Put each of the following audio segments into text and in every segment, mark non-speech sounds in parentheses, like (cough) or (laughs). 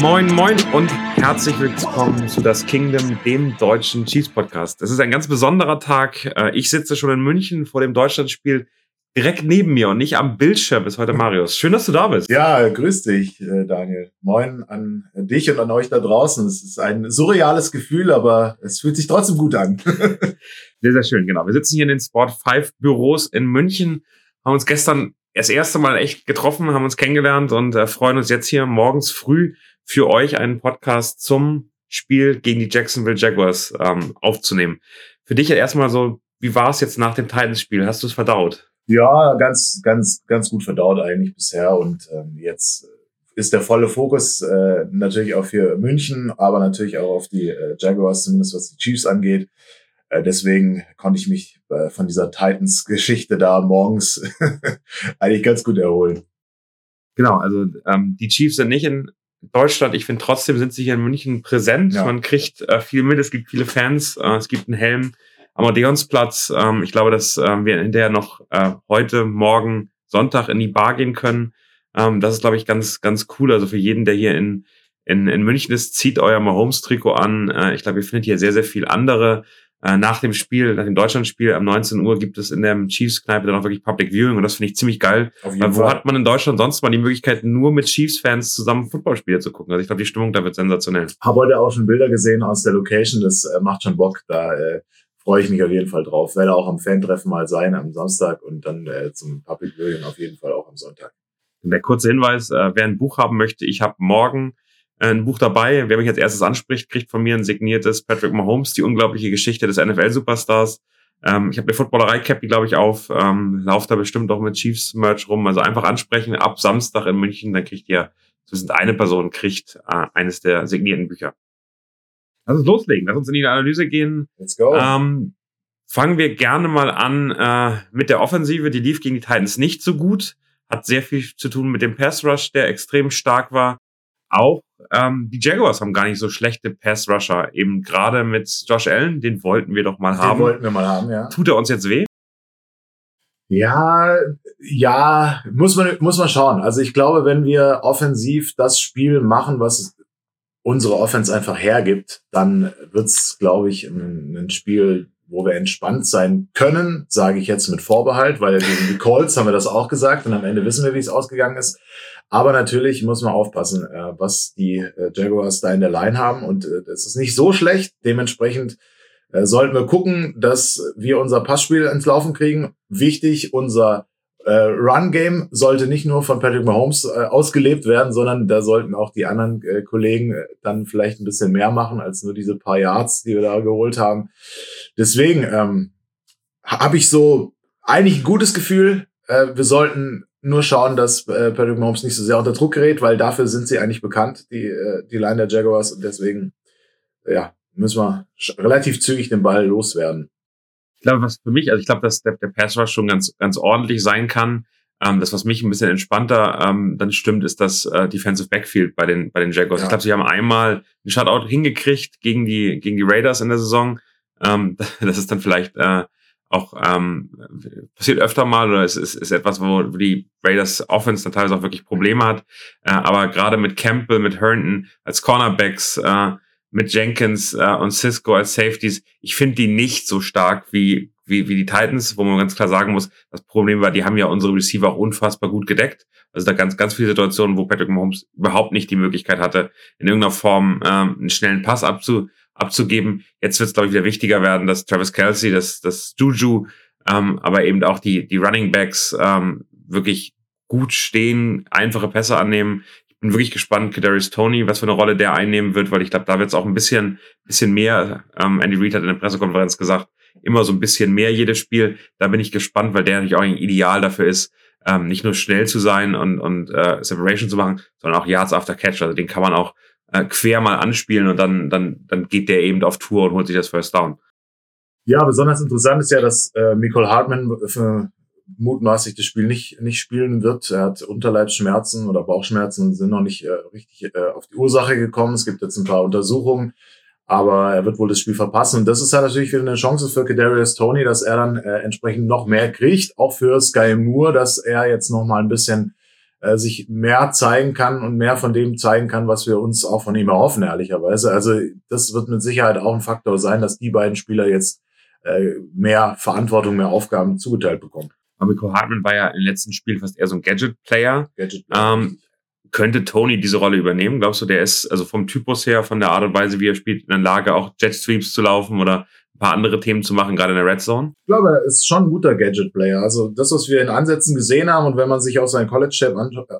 Moin, moin und herzlich willkommen zu Das Kingdom, dem deutschen Chiefs Podcast. Es ist ein ganz besonderer Tag. Äh, ich sitze schon in München vor dem Deutschlandspiel direkt neben mir und nicht am Bildschirm ist heute Marius. Schön, dass du da bist. Ja, grüß dich, äh, Daniel. Moin an dich und an euch da draußen. Es ist ein surreales Gefühl, aber es fühlt sich trotzdem gut an. (laughs) sehr, sehr schön, genau. Wir sitzen hier in den Sport 5 Büros in München, haben uns gestern das erste Mal echt getroffen, haben uns kennengelernt und äh, freuen uns jetzt hier morgens früh für euch einen Podcast zum Spiel gegen die Jacksonville Jaguars ähm, aufzunehmen. Für dich erstmal so, wie war es jetzt nach dem Titans-Spiel? Hast du es verdaut? Ja, ganz, ganz, ganz gut verdaut eigentlich bisher. Und ähm, jetzt ist der volle Fokus äh, natürlich auch für München, aber natürlich auch auf die äh, Jaguars, zumindest was die Chiefs angeht. Äh, deswegen konnte ich mich äh, von dieser Titans-Geschichte da morgens (laughs) eigentlich ganz gut erholen. Genau, also ähm, die Chiefs sind nicht in Deutschland. Ich finde trotzdem sind sie hier in München präsent. Ja. Man kriegt äh, viel mit, es gibt viele Fans, äh, es gibt einen Helm Amadeonsplatz. Ähm, ich glaube, dass ähm, wir hinterher noch äh, heute, morgen, Sonntag in die Bar gehen können. Ähm, das ist, glaube ich, ganz, ganz cool. Also für jeden, der hier in, in, in München ist, zieht euer Mahomes-Trikot an. Äh, ich glaube, ihr findet hier sehr, sehr viel andere. Äh, nach dem Spiel, nach dem Deutschlandspiel am 19 Uhr gibt es in der Chiefs-Kneipe dann auch wirklich Public Viewing und das finde ich ziemlich geil. Weil wo Fall. hat man in Deutschland sonst mal die Möglichkeit, nur mit Chiefs-Fans zusammen Footballspiele zu gucken? Also ich glaube, die Stimmung da wird sensationell. Habe heute auch schon Bilder gesehen aus der Location, das äh, macht schon Bock. Da äh, freue ich mich auf jeden Fall drauf. Werde auch am Fan-Treffen mal sein am Samstag und dann äh, zum Public Viewing auf jeden Fall auch am Sonntag. Der kurze Hinweis, äh, wer ein Buch haben möchte, ich habe morgen ein Buch dabei. Wer mich als erstes anspricht, kriegt von mir ein signiertes Patrick Mahomes, die unglaubliche Geschichte des NFL-Superstars. Ähm, ich habe eine Footballerei-Cappy, glaube ich, auf. Ähm, lauft da bestimmt auch mit Chiefs-Merch rum. Also einfach ansprechen ab Samstag in München, dann kriegt ihr, zumindest eine Person kriegt äh, eines der signierten Bücher. Lass uns loslegen, lass uns in die Analyse gehen. Let's go. Ähm, fangen wir gerne mal an äh, mit der Offensive. Die lief gegen die Titans nicht so gut. Hat sehr viel zu tun mit dem Pass Rush, der extrem stark war. Auch ähm, die Jaguars haben gar nicht so schlechte Pass Rusher. Eben gerade mit Josh Allen, den wollten wir doch mal den haben. Den wollten wir mal haben, ja. Tut er uns jetzt weh? Ja, ja, muss man, muss man schauen. Also ich glaube, wenn wir offensiv das Spiel machen, was unsere Offense einfach hergibt, dann wird's, glaube ich, ein, ein, Spiel, wo wir entspannt sein können, sage ich jetzt mit Vorbehalt, weil gegen die Colts haben wir das auch gesagt und am Ende wissen wir, wie es ausgegangen ist. Aber natürlich muss man aufpassen, äh, was die äh, Jaguars da in der Line haben und äh, das ist nicht so schlecht. Dementsprechend äh, sollten wir gucken, dass wir unser Passspiel ins Laufen kriegen. Wichtig, unser äh, Run-Game sollte nicht nur von Patrick Mahomes äh, ausgelebt werden, sondern da sollten auch die anderen äh, Kollegen äh, dann vielleicht ein bisschen mehr machen als nur diese paar Yards, die wir da geholt haben. Deswegen ähm, habe ich so eigentlich ein gutes Gefühl. Äh, wir sollten nur schauen, dass äh, Patrick Mahomes nicht so sehr unter Druck gerät, weil dafür sind sie eigentlich bekannt, die, äh, die Line der Jaguars. Und deswegen, ja, müssen wir relativ zügig den Ball loswerden ich glaube, was für mich, also ich glaube, dass der, der Pass Rush schon ganz, ganz ordentlich sein kann. Ähm, das, was mich ein bisschen entspannter ähm, dann stimmt, ist das äh, Defensive Backfield bei den, bei den Jaguars. Ja. Ich glaube, sie haben einmal einen Shutout hingekriegt gegen die, gegen die Raiders in der Saison. Ähm, (laughs) das ist dann vielleicht äh, auch ähm, passiert öfter mal oder es ist, ist etwas, wo die Raiders Offense dann teilweise auch wirklich Probleme hat. Äh, aber gerade mit Campbell, mit Herndon als Cornerbacks, äh, mit Jenkins äh, und Cisco als Safeties, ich finde die nicht so stark wie, wie, wie die Titans, wo man ganz klar sagen muss, das Problem war, die haben ja unsere Receiver auch unfassbar gut gedeckt. Also da ganz, ganz viele Situationen, wo Patrick Mahomes überhaupt nicht die Möglichkeit hatte, in irgendeiner Form ähm, einen schnellen Pass abzu, abzugeben. Jetzt wird es, glaube ich, wieder wichtiger werden, dass Travis Kelsey, dass, dass Juju, ähm, aber eben auch die, die Running Backs ähm, wirklich gut stehen, einfache Pässe annehmen bin wirklich gespannt, Kadarius Tony, was für eine Rolle der einnehmen wird, weil ich glaube, da wird es auch ein bisschen, bisschen mehr. Ähm, Andy Reid hat in der Pressekonferenz gesagt, immer so ein bisschen mehr jedes Spiel. Da bin ich gespannt, weil der natürlich auch ein Ideal dafür ist, ähm, nicht nur schnell zu sein und, und äh, Separation zu machen, sondern auch Yards after Catch. Also den kann man auch äh, quer mal anspielen und dann, dann, dann geht der eben auf Tour und holt sich das First Down. Ja, besonders interessant ist ja, dass äh, Nicole Hartman für mutmaßlich das Spiel nicht, nicht spielen wird. Er hat Unterleibsschmerzen oder Bauchschmerzen, sind noch nicht äh, richtig äh, auf die Ursache gekommen. Es gibt jetzt ein paar Untersuchungen. Aber er wird wohl das Spiel verpassen. Und das ist ja natürlich wieder eine Chance für Kadarius Tony, dass er dann äh, entsprechend noch mehr kriegt. Auch für Sky Moore, dass er jetzt noch mal ein bisschen äh, sich mehr zeigen kann und mehr von dem zeigen kann, was wir uns auch von ihm erhoffen, ehrlicherweise. Also das wird mit Sicherheit auch ein Faktor sein, dass die beiden Spieler jetzt äh, mehr Verantwortung, mehr Aufgaben zugeteilt bekommen. Miko Hartman war ja im letzten Spiel fast eher so ein Gadget-Player. Gadget ähm, könnte Tony diese Rolle übernehmen? Glaubst du, der ist also vom Typus her, von der Art und Weise, wie er spielt, in der Lage, auch Jet-Sweeps zu laufen oder paar andere Themen zu machen, gerade in der Red Zone? Ich glaube, er ist schon ein guter Gadget-Player. Also das, was wir in Ansätzen gesehen haben und wenn man sich auch sein College-Chap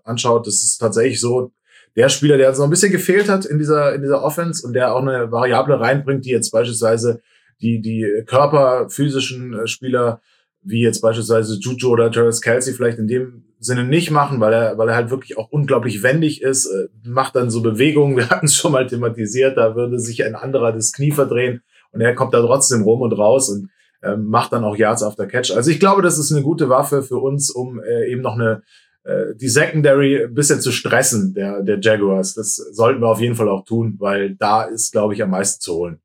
anschaut, das ist tatsächlich so, der Spieler, der so ein bisschen gefehlt hat in dieser, in dieser Offense und der auch eine Variable reinbringt, die jetzt beispielsweise die, die körperphysischen äh, Spieler wie jetzt beispielsweise Juju oder Travis Kelsey vielleicht in dem Sinne nicht machen, weil er, weil er halt wirklich auch unglaublich wendig ist, äh, macht dann so Bewegungen, (laughs) wir hatten es schon mal thematisiert, da würde sich ein anderer das Knie verdrehen und er kommt da trotzdem rum und raus und äh, macht dann auch Yards after Catch. Also ich glaube, das ist eine gute Waffe für uns, um äh, eben noch eine äh, die Secondary ein bisschen zu stressen, der, der Jaguars. Das sollten wir auf jeden Fall auch tun, weil da ist, glaube ich, am meisten zu holen.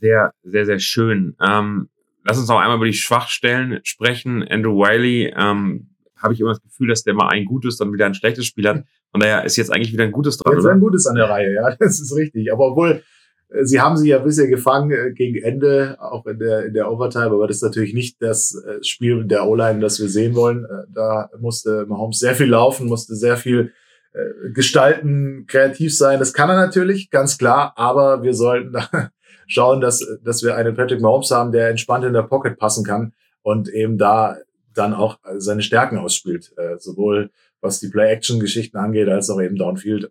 Sehr, sehr, sehr schön. Ähm, lass uns noch einmal über die Schwachstellen sprechen. Andrew Wiley, ähm, habe ich immer das Gefühl, dass der mal ein gutes, dann wieder ein schlechtes Spiel hat. Von daher ist jetzt eigentlich wieder ein gutes dran. Jetzt oder? ein gutes an der Reihe, ja, (laughs) das ist richtig. Aber obwohl, sie haben sie ja bisher gefangen äh, gegen Ende, auch in der, in der Overtime, aber das ist natürlich nicht das äh, Spiel der O-Line, das wir sehen wollen. Da musste Mahomes sehr viel laufen, musste sehr viel gestalten, kreativ sein. Das kann er natürlich, ganz klar, aber wir sollten (laughs) schauen, dass, dass wir einen Patrick Mahomes haben, der entspannt in der Pocket passen kann und eben da dann auch seine Stärken ausspielt, äh, sowohl was die Play-Action-Geschichten angeht, als auch eben Downfield.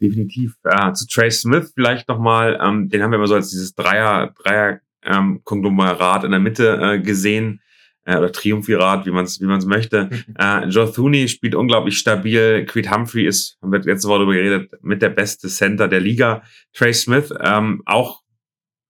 Definitiv. Äh, zu Trey Smith vielleicht nochmal, ähm, den haben wir immer so als dieses Dreier, Dreier ähm, Konglomerat in der Mitte äh, gesehen äh, oder Triumphirat, wie man es wie man's möchte. (laughs) äh, Joe Thuney spielt unglaublich stabil. Creed Humphrey ist, haben wir letzte Woche darüber geredet, mit der beste Center der Liga. Trey Smith, ähm, auch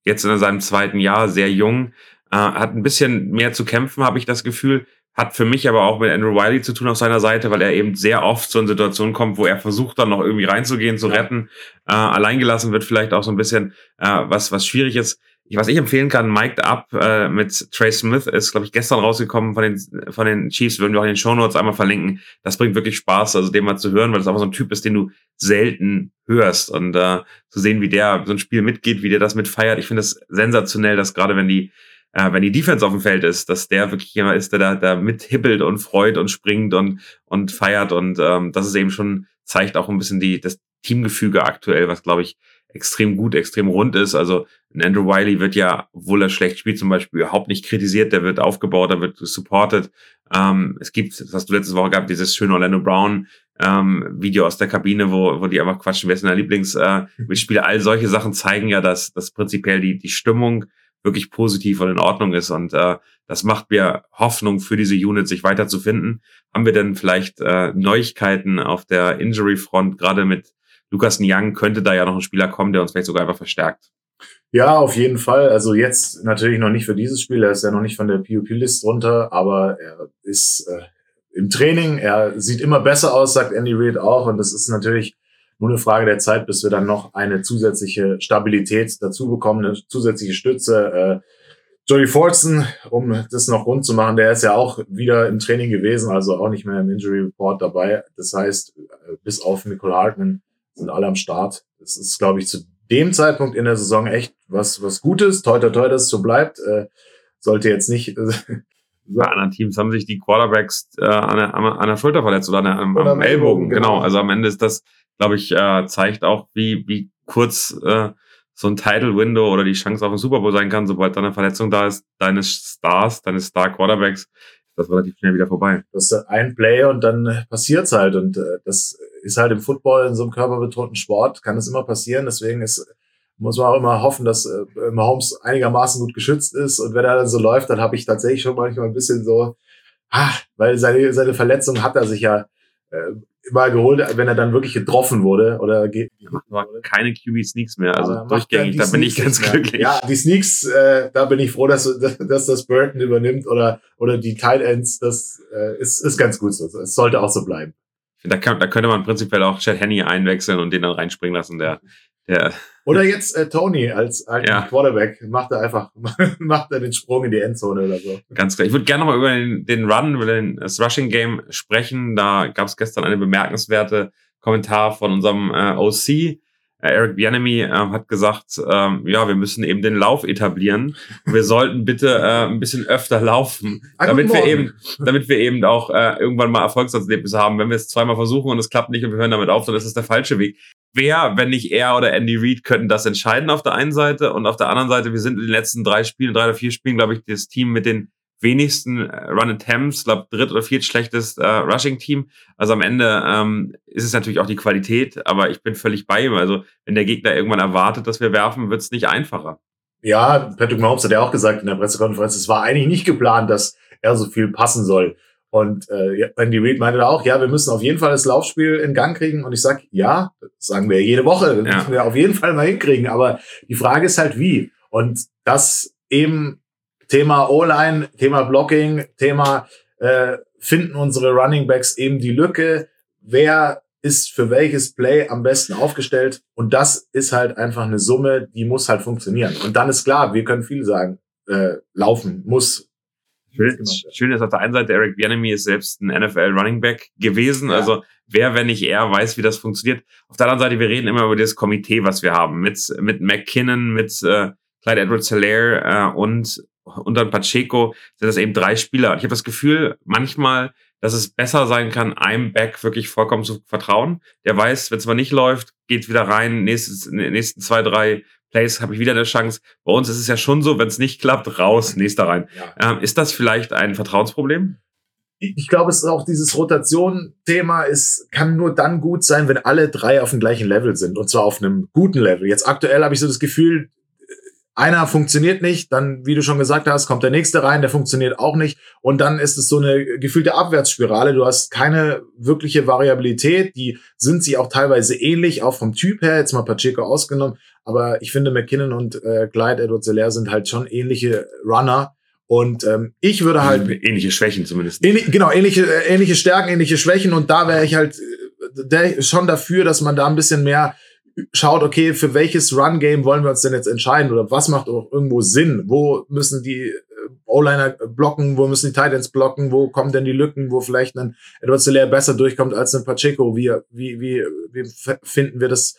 jetzt in seinem zweiten Jahr, sehr jung, äh, hat ein bisschen mehr zu kämpfen, habe ich das Gefühl. Hat für mich aber auch mit Andrew Wiley zu tun auf seiner Seite, weil er eben sehr oft zu einer Situation kommt, wo er versucht dann noch irgendwie reinzugehen, zu retten. Äh, alleingelassen wird vielleicht auch so ein bisschen, äh, was, was schwierig ist was ich empfehlen kann, Mic'd Up äh, mit Trey Smith ist, glaube ich, gestern rausgekommen von den, von den Chiefs, würden wir auch in den Show Notes einmal verlinken. Das bringt wirklich Spaß, also den mal zu hören, weil das einfach so ein Typ ist, den du selten hörst. Und äh, zu sehen, wie der so ein Spiel mitgeht, wie der das mitfeiert. Ich finde das sensationell, dass gerade wenn die äh, wenn die Defense auf dem Feld ist, dass der wirklich jemand ist, der da, da mithippelt und freut und springt und, und feiert. Und ähm, das ist eben schon, zeigt auch ein bisschen die, das Teamgefüge aktuell, was, glaube ich, extrem gut, extrem rund ist. Also Andrew Wiley wird ja, obwohl er schlecht spielt, zum Beispiel überhaupt nicht kritisiert, der wird aufgebaut, der wird supported. Ähm, es gibt, das hast du letzte Woche gehabt, dieses schöne Orlando Brown ähm, Video aus der Kabine, wo, wo die einfach quatschen, wer ist denn der Lieblingsspieler. Äh, (laughs) All solche Sachen zeigen ja, dass, dass prinzipiell die, die Stimmung wirklich positiv und in Ordnung ist. Und äh, das macht mir Hoffnung für diese Unit, sich weiterzufinden. Haben wir denn vielleicht äh, Neuigkeiten auf der Injury-Front, gerade mit Lukas Young könnte da ja noch ein Spieler kommen, der uns vielleicht sogar einfach verstärkt. Ja, auf jeden Fall. Also jetzt natürlich noch nicht für dieses Spiel. Er ist ja noch nicht von der PUP-List runter, aber er ist äh, im Training. Er sieht immer besser aus, sagt Andy Reid auch. Und das ist natürlich nur eine Frage der Zeit, bis wir dann noch eine zusätzliche Stabilität dazu bekommen, eine zusätzliche Stütze. Äh, Jody Fortson, um das noch rund zu machen, der ist ja auch wieder im Training gewesen, also auch nicht mehr im Injury Report dabei. Das heißt, äh, bis auf Nicole Hartman sind alle am Start. Das ist, glaube ich, zu dem Zeitpunkt in der Saison echt was, was Gutes. Toi, toi, toi, dass es so bleibt. Äh, sollte jetzt nicht. Äh, (laughs) Bei anderen Teams haben sich die Quarterbacks äh, an, der, an der Schulter verletzt oder, an der, am, am Ellbogen. Genau. genau. Also am Ende ist das, glaube ich, äh, zeigt auch, wie, wie kurz äh, so ein Title Window oder die Chance auf den Super Bowl sein kann, sobald da eine Verletzung da ist, deines Stars, deines Star Quarterbacks, das relativ schnell wieder vorbei. Das ist ein Play und dann passiert's halt. Und äh, das ist halt im Football, in so einem körperbetonten Sport, kann das immer passieren. Deswegen ist, muss man auch immer hoffen, dass äh, Mahomes einigermaßen gut geschützt ist. Und wenn er dann so läuft, dann habe ich tatsächlich schon manchmal ein bisschen so, ah, weil seine, seine Verletzung hat er sich ja immer geholt, wenn er dann wirklich getroffen wurde oder geht. keine QB Sneaks mehr, also durchgängig, da bin ich ganz glücklich. Ja, die Sneaks, äh, da bin ich froh, dass, dass das Burton übernimmt oder oder die Tight Ends, das äh, ist ist ganz gut so. Es sollte auch so bleiben. Da, kann, da könnte man prinzipiell auch Chad Henney einwechseln und den dann reinspringen lassen. Der (laughs) der oder jetzt äh, Tony als, als ja. Quarterback macht er einfach (laughs) macht er den Sprung in die Endzone oder so. Ganz klar. Ich würde gerne noch mal über den, den Run, über den, das Rushing Game sprechen. Da gab es gestern eine bemerkenswerte Kommentar von unserem äh, OC. Äh, Eric Bianemi äh, hat gesagt, ähm, ja, wir müssen eben den Lauf etablieren. Wir (laughs) sollten bitte äh, ein bisschen öfter laufen, ah, damit wir eben, damit wir eben auch äh, irgendwann mal Erfolgserlebnisse haben. Wenn wir es zweimal versuchen und es klappt nicht und wir hören damit auf, dann ist es der falsche Weg. Wer, wenn nicht er oder Andy Reid, könnten das entscheiden auf der einen Seite und auf der anderen Seite, wir sind in den letzten drei Spielen, drei oder vier Spielen, glaube ich, das Team mit den wenigsten äh, Run Attempts, glaube dritt oder viert schlechtes äh, Rushing Team. Also am Ende ähm, ist es natürlich auch die Qualität, aber ich bin völlig bei ihm. Also wenn der Gegner irgendwann erwartet, dass wir werfen, wird es nicht einfacher. Ja, Patrick Mahomes hat ja auch gesagt in der Pressekonferenz, es war eigentlich nicht geplant, dass er so viel passen soll. Und äh, Andy Reid meinte da auch, ja, wir müssen auf jeden Fall das Laufspiel in Gang kriegen. Und ich sag, ja, das sagen wir jede Woche, das ja. müssen wir auf jeden Fall mal hinkriegen. Aber die Frage ist halt, wie. Und das eben Thema O-Line, Thema Blocking, Thema äh, finden unsere Running Backs eben die Lücke, wer ist für welches Play am besten aufgestellt und das ist halt einfach eine Summe, die muss halt funktionieren. Und dann ist klar, wir können viel sagen, äh, laufen muss. Schön, schön ist auf der einen Seite, Eric Bianemi ist selbst ein NFL Running Back gewesen, ja. also wer, wenn nicht er, weiß, wie das funktioniert. Auf der anderen Seite, wir reden immer über das Komitee, was wir haben, mit, mit McKinnon, mit äh, Clyde Edwards-Hilaire äh, und und dann Pacheco sind das eben drei Spieler. Und ich habe das Gefühl, manchmal, dass es besser sein kann, einem Back wirklich vollkommen zu vertrauen. Der weiß, wenn es mal nicht läuft, geht wieder rein, nächstes, in den nächsten zwei, drei Plays habe ich wieder eine Chance. Bei uns ist es ja schon so, wenn es nicht klappt, raus, nächster rein. Ja. Ähm, ist das vielleicht ein Vertrauensproblem? ich glaube, es ist auch dieses Rotation-Thema, es kann nur dann gut sein, wenn alle drei auf dem gleichen Level sind und zwar auf einem guten Level. Jetzt aktuell habe ich so das Gefühl, einer funktioniert nicht, dann, wie du schon gesagt hast, kommt der nächste rein, der funktioniert auch nicht. Und dann ist es so eine gefühlte Abwärtsspirale. Du hast keine wirkliche Variabilität. Die sind sie auch teilweise ähnlich, auch vom Typ her, jetzt mal Pacheco ausgenommen. Aber ich finde, McKinnon und äh, Clyde Edward Zeller sind halt schon ähnliche Runner. Und ähm, ich würde halt. Ähnliche Schwächen zumindest. Ähnlich, genau, ähnliche, äh, ähnliche Stärken, ähnliche Schwächen. Und da wäre ich halt äh, der, schon dafür, dass man da ein bisschen mehr schaut, okay, für welches Run-Game wollen wir uns denn jetzt entscheiden oder was macht auch irgendwo Sinn? Wo müssen die äh, O-Liner blocken, wo müssen die Titans blocken, wo kommen denn die Lücken, wo vielleicht ein Edward Hilaire besser durchkommt als ein Pacheco? Wie, wie, wie, wie finden wir das,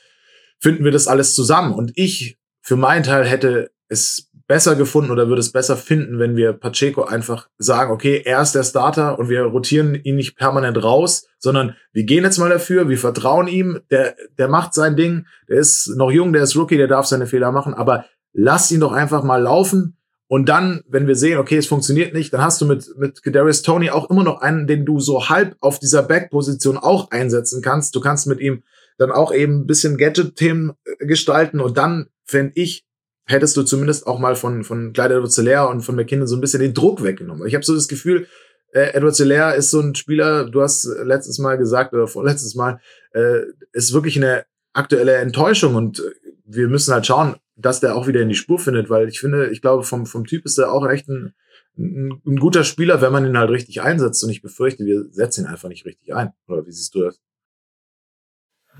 finden wir das alles zusammen? Und ich für meinen Teil hätte es besser gefunden oder würde es besser finden, wenn wir Pacheco einfach sagen, okay, er ist der Starter und wir rotieren ihn nicht permanent raus, sondern wir gehen jetzt mal dafür, wir vertrauen ihm, der, der macht sein Ding, der ist noch jung, der ist Rookie, der darf seine Fehler machen, aber lass ihn doch einfach mal laufen und dann, wenn wir sehen, okay, es funktioniert nicht, dann hast du mit, mit Kadarius Tony auch immer noch einen, den du so halb auf dieser Back-Position auch einsetzen kannst. Du kannst mit ihm dann auch eben ein bisschen Gadget-Themen gestalten und dann fände ich, hättest du zumindest auch mal von, von Clyde Edwards und von McKinnon so ein bisschen den Druck weggenommen. Ich habe so das Gefühl, äh, Edward Hilaire ist so ein Spieler, du hast letztes Mal gesagt, oder vorletztes Mal, äh, ist wirklich eine aktuelle Enttäuschung und wir müssen halt schauen, dass der auch wieder in die Spur findet, weil ich finde, ich glaube, vom, vom Typ ist er auch echt ein, ein, ein guter Spieler, wenn man ihn halt richtig einsetzt und ich befürchte, wir setzen ihn einfach nicht richtig ein. Oder wie siehst du das?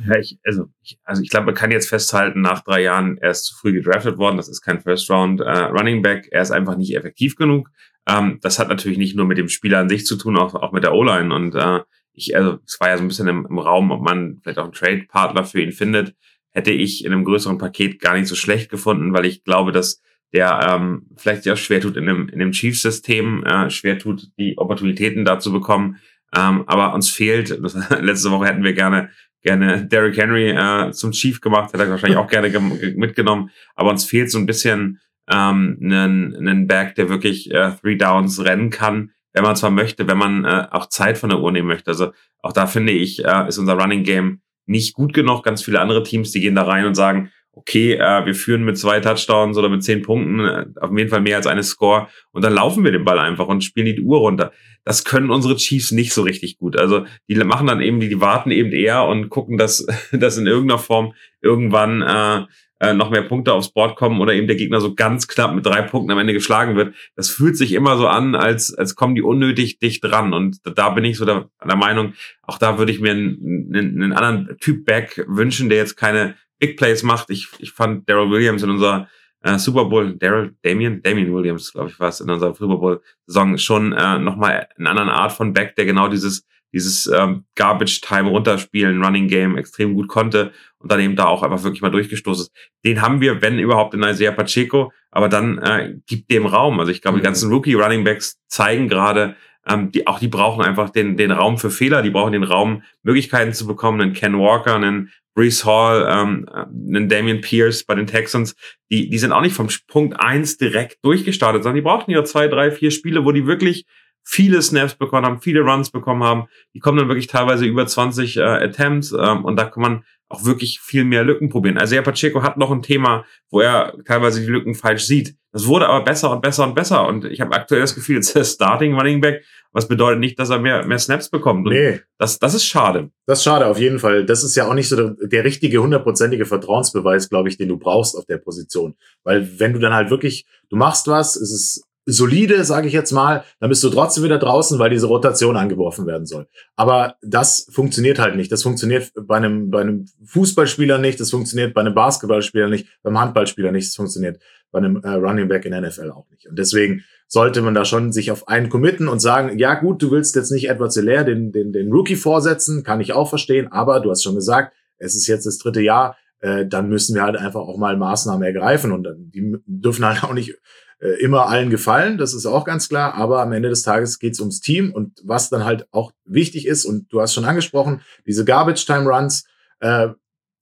Ja, ich, also, ich, also ich glaube, man kann jetzt festhalten, nach drei Jahren, er ist zu früh gedraftet worden. Das ist kein First Round äh. Er ist einfach nicht effektiv genug. Ähm, das hat natürlich nicht nur mit dem Spieler an sich zu tun, auch, auch mit der O-Line. Und äh, ich, also es war ja so ein bisschen im, im Raum, ob man vielleicht auch einen Trade-Partner für ihn findet. Hätte ich in einem größeren Paket gar nicht so schlecht gefunden, weil ich glaube, dass der ähm, vielleicht sich auch schwer tut in dem, in dem Chiefs-System, äh, schwer tut, die Opportunitäten da zu bekommen. Ähm, aber uns fehlt, das, (laughs) letzte Woche hätten wir gerne gerne Derrick Henry äh, zum Chief gemacht, hätte er wahrscheinlich auch gerne mitgenommen. Aber uns fehlt so ein bisschen ähm, einen, einen Back, der wirklich äh, Three Downs rennen kann, wenn man zwar möchte, wenn man äh, auch Zeit von der Uhr nehmen möchte. Also auch da finde ich, äh, ist unser Running Game nicht gut genug. Ganz viele andere Teams, die gehen da rein und sagen, okay, äh, wir führen mit zwei Touchdowns oder mit zehn Punkten, äh, auf jeden Fall mehr als eine Score und dann laufen wir den Ball einfach und spielen die Uhr runter. Das können unsere Chiefs nicht so richtig gut. Also die machen dann eben, die, die warten eben eher und gucken, dass, (laughs) dass in irgendeiner Form irgendwann äh, äh, noch mehr Punkte aufs Board kommen oder eben der Gegner so ganz knapp mit drei Punkten am Ende geschlagen wird. Das fühlt sich immer so an, als, als kommen die unnötig dicht dran. Und da bin ich so der, der Meinung, auch da würde ich mir einen, einen, einen anderen Typ Back wünschen, der jetzt keine Big Plays macht. Ich, ich fand Daryl Williams in unserer äh, Super Bowl, Daryl, Damien, Damien Williams, glaube ich, war es in unserer Super Bowl-Saison schon äh, nochmal eine andere Art von Back, der genau dieses dieses ähm, Garbage-Time runterspielen, Running Game extrem gut konnte und dann eben da auch einfach wirklich mal durchgestoßen ist. Den haben wir, wenn überhaupt, in Isaiah Pacheco, aber dann äh, gibt dem Raum. Also ich glaube, mhm. die ganzen Rookie-Running Backs zeigen gerade, ähm, die, auch die brauchen einfach den, den Raum für Fehler, die brauchen den Raum, Möglichkeiten zu bekommen, einen Ken Walker, einen Brees Hall, ähm, einen Damian Pierce bei den Texans, die, die sind auch nicht vom Punkt eins direkt durchgestartet, sondern die brauchten ja zwei, drei, vier Spiele, wo die wirklich viele Snaps bekommen haben, viele Runs bekommen haben. Die kommen dann wirklich teilweise über 20 äh, Attempts ähm, und da kann man auch wirklich viel mehr Lücken probieren. Also ja, Pacheco hat noch ein Thema, wo er teilweise die Lücken falsch sieht. Das wurde aber besser und besser und besser und ich habe aktuell das Gefühl, (laughs) jetzt ist Starting Running Back, was bedeutet nicht, dass er mehr, mehr Snaps bekommt. Und nee. Das, das ist schade. Das ist schade, auf jeden Fall. Das ist ja auch nicht so der, der richtige, hundertprozentige Vertrauensbeweis, glaube ich, den du brauchst auf der Position. Weil wenn du dann halt wirklich, du machst was, es ist solide, sage ich jetzt mal, dann bist du trotzdem wieder draußen, weil diese Rotation angeworfen werden soll. Aber das funktioniert halt nicht. Das funktioniert bei einem, bei einem Fußballspieler nicht, das funktioniert bei einem Basketballspieler nicht, beim Handballspieler nicht, das funktioniert bei einem äh, Running Back in der NFL auch nicht. Und deswegen sollte man da schon sich auf einen committen und sagen, ja gut, du willst jetzt nicht Edward Hilaire den, den, den Rookie vorsetzen, kann ich auch verstehen, aber du hast schon gesagt, es ist jetzt das dritte Jahr, äh, dann müssen wir halt einfach auch mal Maßnahmen ergreifen und dann, die dürfen halt auch nicht äh, immer allen gefallen, das ist auch ganz klar, aber am Ende des Tages geht es ums Team und was dann halt auch wichtig ist, und du hast schon angesprochen, diese Garbage-Time-Runs, äh,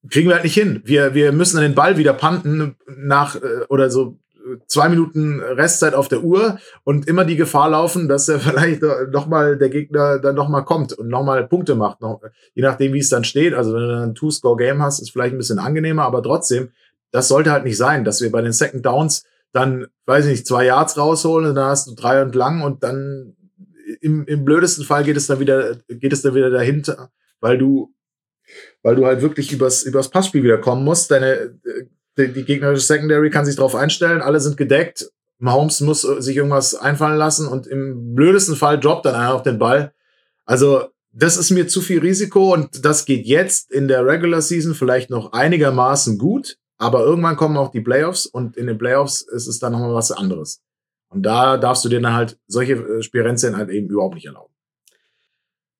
kriegen wir halt nicht hin. Wir, wir müssen den Ball wieder panten nach äh, oder so zwei Minuten Restzeit auf der Uhr und immer die Gefahr laufen, dass er (laughs) vielleicht nochmal der Gegner dann nochmal kommt und nochmal Punkte macht. Je nachdem, wie es dann steht. Also wenn du dann ein Two-Score-Game hast, ist vielleicht ein bisschen angenehmer, aber trotzdem, das sollte halt nicht sein, dass wir bei den Second Downs dann, weiß ich nicht, zwei Yards rausholen und dann hast du drei und lang und dann im, im blödesten Fall geht es dann wieder, geht es dann wieder dahinter, weil du, weil du halt wirklich übers, übers Passspiel wieder kommen musst. Deine, die, die gegnerische Secondary kann sich darauf einstellen, alle sind gedeckt. Mahomes muss sich irgendwas einfallen lassen und im blödesten Fall droppt dann einer auf den Ball. Also, das ist mir zu viel Risiko und das geht jetzt in der Regular Season vielleicht noch einigermaßen gut. Aber irgendwann kommen auch die Playoffs und in den Playoffs ist es dann nochmal was anderes. Und da darfst du dir dann halt solche äh, Spirenzien halt eben überhaupt nicht erlauben.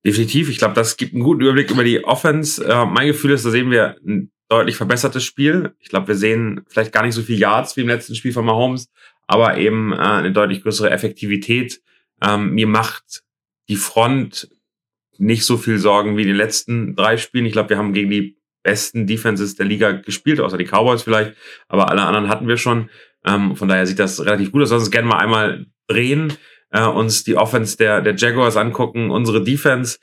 Definitiv. Ich glaube, das gibt einen guten Überblick über die Offense. Äh, mein Gefühl ist, da sehen wir ein deutlich verbessertes Spiel. Ich glaube, wir sehen vielleicht gar nicht so viel Yards wie im letzten Spiel von Mahomes, aber eben äh, eine deutlich größere Effektivität. Ähm, mir macht die Front nicht so viel Sorgen wie die letzten drei Spielen. Ich glaube, wir haben gegen die besten Defenses der Liga gespielt, außer die Cowboys vielleicht, aber alle anderen hatten wir schon. Ähm, von daher sieht das relativ gut aus. Lass uns gerne mal einmal drehen, äh, uns die Offense der, der Jaguars angucken, unsere Defense.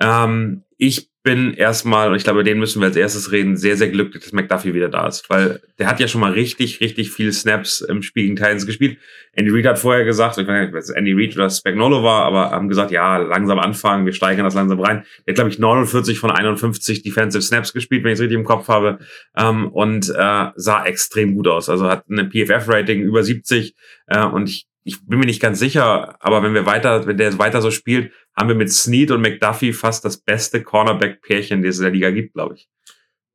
Ähm, ich bin erstmal, und ich glaube, den müssen wir als erstes reden, sehr, sehr glücklich, dass McDuffie wieder da ist. Weil der hat ja schon mal richtig, richtig viele Snaps im Spiel gegen Titans gespielt. Andy Reid hat vorher gesagt, ich weiß nicht, Andy Reid oder Spagnolo war, aber haben gesagt, ja, langsam anfangen, wir steigern das langsam rein. Der hat, glaube ich, 49 von 51 Defensive Snaps gespielt, wenn ich es richtig im Kopf habe. Ähm, und äh, sah extrem gut aus. Also hat eine PFF-Rating über 70. Äh, und ich ich bin mir nicht ganz sicher, aber wenn wir weiter, wenn der weiter so spielt, haben wir mit Snead und McDuffie fast das beste Cornerback-Pärchen, das es in der Liga gibt, glaube ich.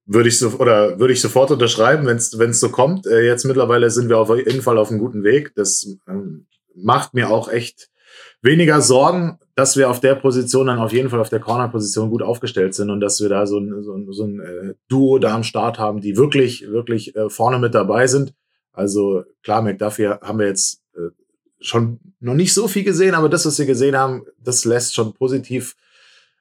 Würde ich so oder würde ich sofort unterschreiben, wenn es wenn es so kommt. Äh, jetzt mittlerweile sind wir auf jeden Fall auf einem guten Weg. Das ähm, macht mir auch echt weniger Sorgen, dass wir auf der Position dann auf jeden Fall auf der Corner-Position gut aufgestellt sind und dass wir da so ein, so ein, so ein äh, Duo da am Start haben, die wirklich, wirklich äh, vorne mit dabei sind. Also klar, McDuffie haben wir jetzt schon noch nicht so viel gesehen, aber das, was wir gesehen haben, das lässt schon positiv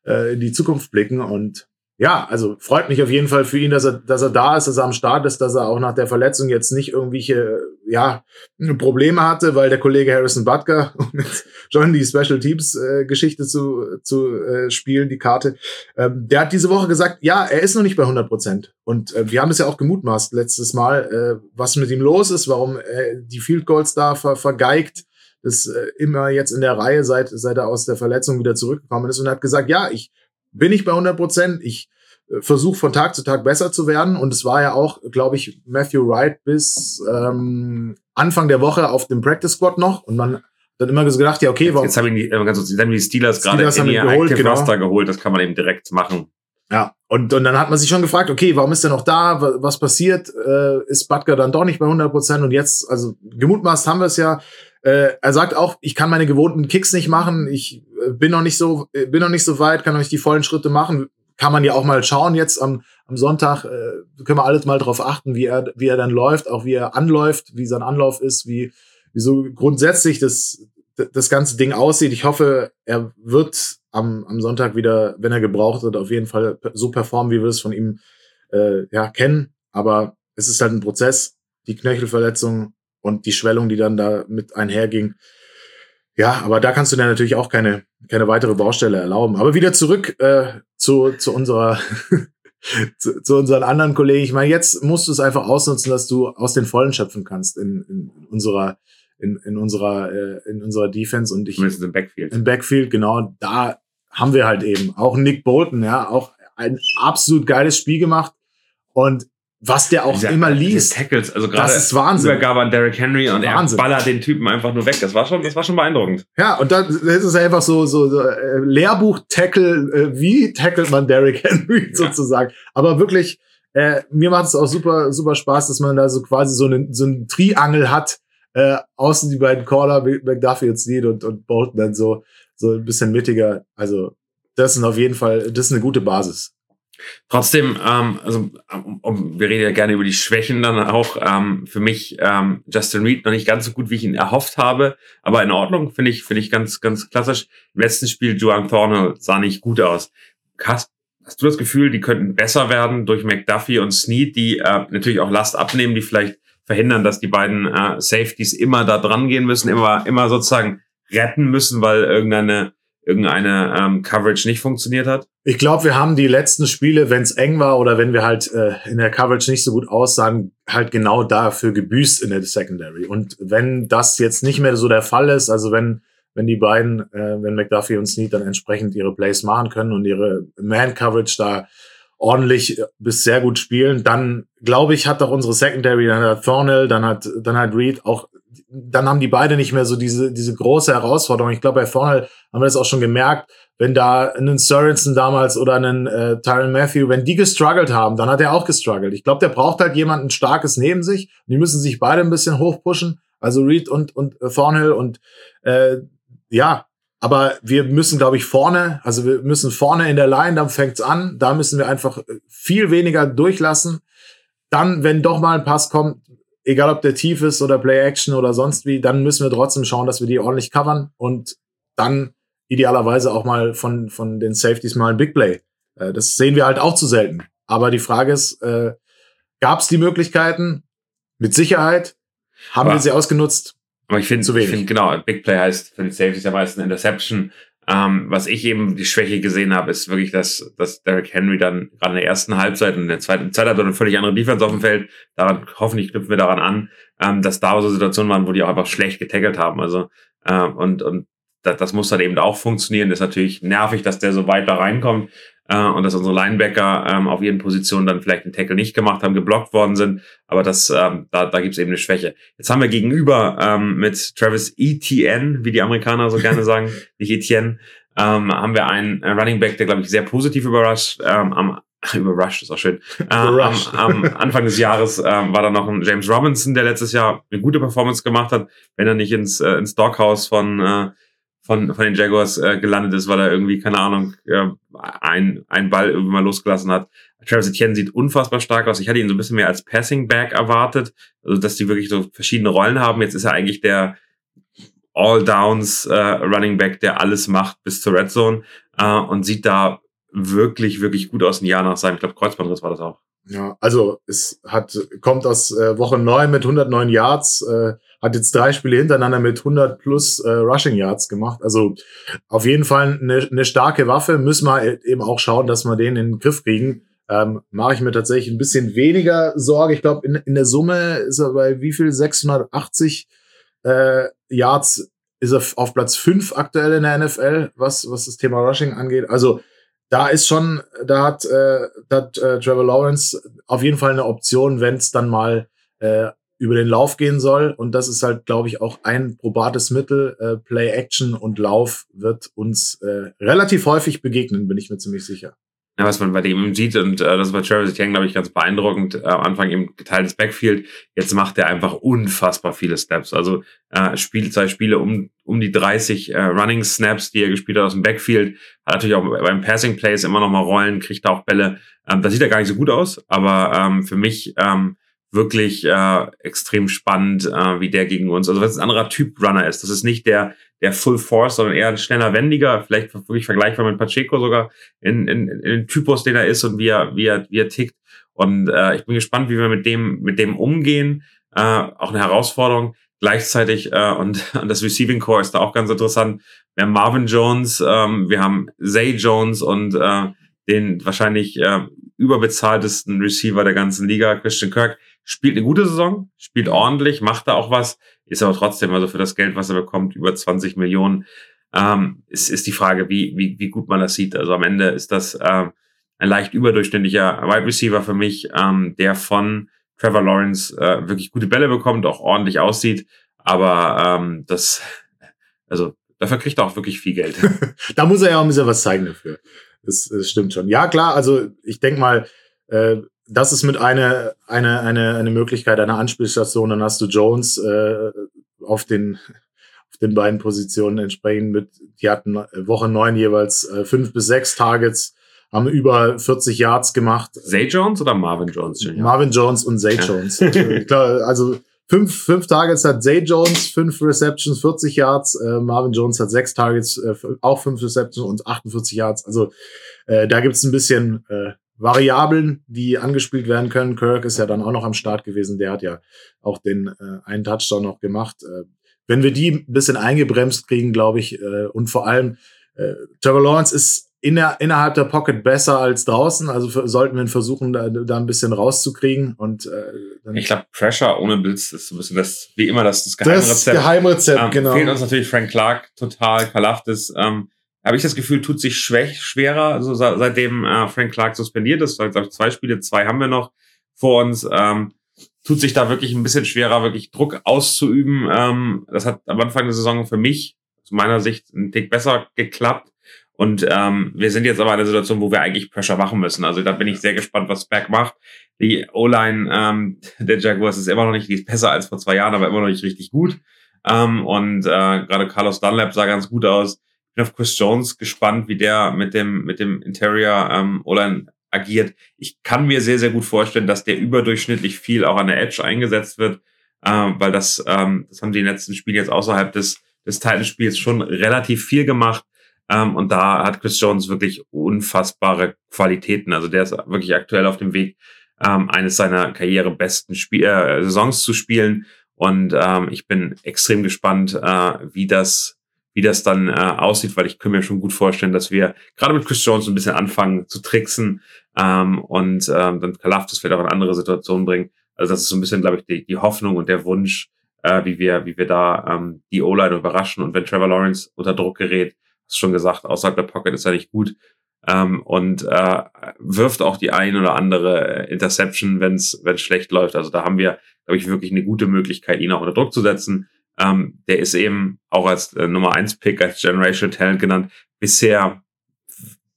äh, in die Zukunft blicken. Und ja, also freut mich auf jeden Fall für ihn, dass er, dass er da ist, dass er am Start ist, dass er auch nach der Verletzung jetzt nicht irgendwelche ja, Probleme hatte, weil der Kollege Harrison Butker, (laughs) um jetzt schon die Special Teams äh, Geschichte zu, zu äh, spielen, die Karte, ähm, der hat diese Woche gesagt, ja, er ist noch nicht bei 100 Prozent. Und äh, wir haben es ja auch gemutmaßt letztes Mal, äh, was mit ihm los ist, warum er die Field Goals da ver vergeigt ist äh, immer jetzt in der Reihe, seit, seit er aus der Verletzung wieder zurückgekommen ist und hat gesagt, ja, ich bin nicht bei 100 Prozent, ich äh, versuche von Tag zu Tag besser zu werden und es war ja auch, glaube ich, Matthew Wright bis ähm, Anfang der Woche auf dem Practice Squad noch und man dann immer gedacht, ja, okay, warum. Jetzt haben die, äh, ganz kurz, dann die Steelers, Steelers gerade in ihr geholt, genau. Roster geholt, das kann man eben direkt machen. Ja, und, und dann hat man sich schon gefragt, okay, warum ist er noch da? Was passiert? Äh, ist Butker dann doch nicht bei 100 Prozent? Und jetzt, also gemutmaßt haben wir es ja. Äh, er sagt auch, ich kann meine gewohnten Kicks nicht machen. Ich äh, bin noch nicht so, äh, bin noch nicht so weit, kann noch nicht die vollen Schritte machen. Kann man ja auch mal schauen jetzt am, am Sonntag. Äh, können wir alles mal drauf achten, wie er, wie er dann läuft, auch wie er anläuft, wie sein Anlauf ist, wie, wie so grundsätzlich das, das ganze Ding aussieht. Ich hoffe, er wird am, am Sonntag wieder, wenn er gebraucht wird, auf jeden Fall so performen, wie wir es von ihm äh, ja, kennen. Aber es ist halt ein Prozess, die Knöchelverletzung und die Schwellung, die dann da mit einherging. Ja, aber da kannst du dir natürlich auch keine, keine weitere Baustelle erlauben. Aber wieder zurück äh, zu, zu unserer (laughs) zu, zu unseren anderen Kollegen. Ich meine, jetzt musst du es einfach ausnutzen, dass du aus den Vollen schöpfen kannst in, in unserer in, in unserer äh, in unserer Defense und ich Zumindest im Backfield. Im Backfield genau da haben wir halt eben auch Nick Bolton, ja, auch ein absolut geiles Spiel gemacht und was der auch Dieser, immer liest. Tackles, also gerade das ist Wahnsinn. Übergabe an Derrick Henry und Wahnsinn. er ballert den Typen einfach nur weg. Das war schon, das war schon beeindruckend. Ja, und dann ist einfach so, so, so äh, Lehrbuch-Tackle, äh, wie tackelt man Derrick Henry ja. sozusagen. Aber wirklich, äh, mir macht es auch super, super Spaß, dass man da so quasi so einen so einen Triangel hat, äh, außen die beiden Corner, McDuffie und Snead und, und Bolton dann so, so ein bisschen mittiger. Also, das ist auf jeden Fall, das ist eine gute Basis. Trotzdem, ähm, also um, um, wir reden ja gerne über die Schwächen dann auch. Ähm, für mich ähm, Justin Reed noch nicht ganz so gut, wie ich ihn erhofft habe, aber in Ordnung finde ich finde ich ganz ganz klassisch. Im letzten Spiel Joan Thorne sah nicht gut aus. Hast, hast du das Gefühl, die könnten besser werden durch McDuffie und Snead, die äh, natürlich auch Last abnehmen, die vielleicht verhindern, dass die beiden äh, Safeties immer da dran gehen müssen, immer, immer sozusagen retten müssen, weil irgendeine, irgendeine ähm, Coverage nicht funktioniert hat? Ich glaube, wir haben die letzten Spiele, wenn es eng war oder wenn wir halt äh, in der Coverage nicht so gut aussahen, halt genau dafür gebüßt in der Secondary. Und wenn das jetzt nicht mehr so der Fall ist, also wenn wenn die beiden, äh, wenn McDuffie und Snead dann entsprechend ihre Plays machen können und ihre Man-Coverage da ordentlich bis sehr gut spielen, dann glaube ich, hat doch unsere Secondary, dann hat Thornhill, dann hat, dann hat Reed auch, dann haben die beide nicht mehr so diese, diese große Herausforderung. Ich glaube, bei Thornhill haben wir das auch schon gemerkt, wenn da einen Sorensen damals oder einen äh, Tyron Matthew, wenn die gestruggelt haben, dann hat er auch gestruggelt. Ich glaube, der braucht halt jemanden starkes neben sich. die müssen sich beide ein bisschen hochpushen. Also Reed und, und äh, Thornhill und äh, ja, aber wir müssen, glaube ich, vorne, also wir müssen vorne in der Line, dann fängt's an. Da müssen wir einfach viel weniger durchlassen. Dann, wenn doch mal ein Pass kommt, egal ob der tief ist oder Play Action oder sonst wie, dann müssen wir trotzdem schauen, dass wir die ordentlich covern und dann idealerweise auch mal von, von den Safeties mal ein Big Play. Äh, das sehen wir halt auch zu selten. Aber die Frage ist, äh, gab es die Möglichkeiten? Mit Sicherheit. Haben Aber wir sie ausgenutzt? Aber ich finde, ich finde genau, Big Play heißt für die Safeties ja meistens Interception. Ähm, was ich eben die Schwäche gesehen habe, ist wirklich, dass, dass Derrick Henry dann gerade in der ersten Halbzeit und in der zweiten Zeit hat eine völlig andere Defense auf dem Feld. Daran hoffentlich knüpfen wir daran an, ähm, dass da so Situationen waren, wo die auch einfach schlecht getackelt haben. Also äh, und und das, das muss dann eben auch funktionieren. Ist natürlich nervig, dass der so weit da reinkommt äh, und dass unsere Linebacker ähm, auf ihren Positionen dann vielleicht den Tackle nicht gemacht haben, geblockt worden sind. Aber das, ähm, da, da gibt es eben eine Schwäche. Jetzt haben wir gegenüber ähm, mit Travis Etienne, wie die Amerikaner so gerne sagen, (laughs) nicht Etienne, ähm, haben wir einen Running Back, der, glaube ich, sehr positiv überrascht ähm, am (laughs) überrascht ist auch schön. (laughs) Äh, am, am, Anfang des Jahres äh, war da noch ein James Robinson, der letztes Jahr eine gute Performance gemacht hat, wenn er nicht ins, äh, ins Doghouse von äh, von, von den Jaguars äh, gelandet ist, weil er irgendwie, keine Ahnung, äh, ein, ein Ball irgendwie mal losgelassen hat. Travis Etienne sieht unfassbar stark aus. Ich hatte ihn so ein bisschen mehr als Passing Back erwartet, also dass die wirklich so verschiedene Rollen haben. Jetzt ist er eigentlich der All Downs äh, Running Back, der alles macht bis zur Red Zone äh, und sieht da wirklich, wirklich gut aus ein Jahr nach seinem, ich glaube, Kreuzbandriss war das auch. Ja, also es hat kommt aus äh, Woche 9 mit 109 Yards, äh, hat jetzt drei Spiele hintereinander mit 100 plus äh, Rushing Yards gemacht. Also auf jeden Fall eine, eine starke Waffe. Müssen wir eben auch schauen, dass wir den in den Griff kriegen. Ähm, Mache ich mir tatsächlich ein bisschen weniger Sorge. Ich glaube, in, in der Summe ist er bei wie viel? 680 äh, Yards ist er auf Platz 5 aktuell in der NFL, was, was das Thema Rushing angeht. Also da ist schon, da hat, äh, da hat äh, Trevor Lawrence auf jeden Fall eine Option, wenn es dann mal äh, über den Lauf gehen soll. Und das ist halt, glaube ich, auch ein probates Mittel. Äh, Play Action und Lauf wird uns äh, relativ häufig begegnen, bin ich mir ziemlich sicher. ja, was man bei dem sieht, und äh, das bei Travis Etienne, glaube ich, ganz beeindruckend. Äh, am Anfang eben geteiltes Backfield. Jetzt macht er einfach unfassbar viele Snaps. Also äh, spielt zwei Spiele um, um die 30 äh, Running Snaps, die er gespielt hat aus dem Backfield. Hat natürlich auch beim Passing Plays immer noch mal Rollen, kriegt da auch Bälle. Ähm, das sieht ja gar nicht so gut aus, aber ähm, für mich ähm, wirklich äh, extrem spannend, äh, wie der gegen uns, also was ein anderer Typ Runner ist. Das ist nicht der, der Full Force, sondern eher ein schneller, wendiger, vielleicht wirklich vergleichbar mit Pacheco sogar in, in, in den Typus, den er ist und wie er, wie er, wie er tickt. Und äh, ich bin gespannt, wie wir mit dem, mit dem umgehen. Äh, auch eine Herausforderung. Gleichzeitig, äh, und, (laughs) und das Receiving Core ist da auch ganz interessant. Wir haben Marvin Jones, ähm, wir haben Zay Jones und äh, den wahrscheinlich äh, überbezahltesten Receiver der ganzen Liga, Christian Kirk spielt eine gute Saison, spielt ordentlich, macht da auch was, ist aber trotzdem, also für das Geld, was er bekommt, über 20 Millionen, ähm, ist, ist die Frage, wie, wie, wie gut man das sieht. Also am Ende ist das äh, ein leicht überdurchschnittlicher Wide Receiver für mich, ähm, der von Trevor Lawrence äh, wirklich gute Bälle bekommt, auch ordentlich aussieht, aber ähm, das, (laughs) also dafür kriegt er auch wirklich viel Geld. (laughs) da muss er ja auch ein bisschen was zeigen dafür. Das, das stimmt schon. Ja, klar, also ich denke mal, äh, das ist mit eine, eine, eine, eine Möglichkeit einer Anspielstation. Dann hast du Jones äh, auf den auf den beiden Positionen entsprechend mit, die hatten Woche neun jeweils äh, fünf bis sechs Targets, haben über 40 Yards gemacht. Zay Jones oder Marvin Jones? Ja. Marvin Jones und Zay ja. Jones. Klar, also fünf, fünf Targets hat Zay Jones, fünf Receptions, 40 Yards. Äh, Marvin Jones hat sechs Targets, äh, auch fünf Receptions und 48 Yards. Also äh, da gibt's ein bisschen äh, Variablen, die angespielt werden können. Kirk ist ja dann auch noch am Start gewesen. Der hat ja auch den äh, einen Touchdown noch gemacht. Äh, wenn wir die ein bisschen eingebremst kriegen, glaube ich, äh, und vor allem äh, Trevor Lawrence ist in der, innerhalb der Pocket besser als draußen. Also sollten wir versuchen, da, da ein bisschen rauszukriegen. Und äh, dann ich glaube, Pressure ohne Blitz ist so ein bisschen das, wie immer das, das Geheimrezept. Das Geheimrezept, ähm, genau. Fehlt uns natürlich Frank Clark total. Kalaftis ähm, habe ich das Gefühl, tut sich schwäch, schwerer, also seitdem äh, Frank Clark suspendiert ist. Also zwei Spiele, zwei haben wir noch vor uns. Ähm, tut sich da wirklich ein bisschen schwerer, wirklich Druck auszuüben. Ähm, das hat am Anfang der Saison für mich, aus meiner Sicht, ein Tick besser geklappt. Und ähm, wir sind jetzt aber in einer Situation, wo wir eigentlich Pressure machen müssen. Also da bin ich sehr gespannt, was Back macht. Die O-Line ähm, (laughs) der Jaguars ist immer noch nicht, die ist besser als vor zwei Jahren, aber immer noch nicht richtig gut. Ähm, und äh, gerade Carlos Dunlap sah ganz gut aus bin auf Chris Jones gespannt, wie der mit dem, mit dem Interior ähm, O-Line agiert. Ich kann mir sehr, sehr gut vorstellen, dass der überdurchschnittlich viel auch an der Edge eingesetzt wird, ähm, weil das, ähm, das haben die letzten Spiele jetzt außerhalb des, des Titanspiels schon relativ viel gemacht. Ähm, und da hat Chris Jones wirklich unfassbare Qualitäten. Also der ist wirklich aktuell auf dem Weg, ähm, eines seiner Karriere besten Spiel äh, Saisons zu spielen. Und ähm, ich bin extrem gespannt, äh, wie das wie das dann äh, aussieht, weil ich kann mir schon gut vorstellen, dass wir gerade mit Chris Jones ein bisschen anfangen zu tricksen ähm, und ähm, dann Kalaf das vielleicht auch in andere Situationen bringen. Also das ist so ein bisschen, glaube ich, die, die Hoffnung und der Wunsch, äh, wie wir, wie wir da ähm, die O-Line überraschen. Und wenn Trevor Lawrence unter Druck gerät, hast du schon gesagt, außerhalb der Pocket ist er nicht gut. Ähm, und äh, wirft auch die ein oder andere Interception, wenn es schlecht läuft. Also da haben wir, glaube ich, wirklich eine gute Möglichkeit, ihn auch unter Druck zu setzen. Ähm, der ist eben auch als äh, Nummer 1 Pick, als Generational Talent genannt, bisher,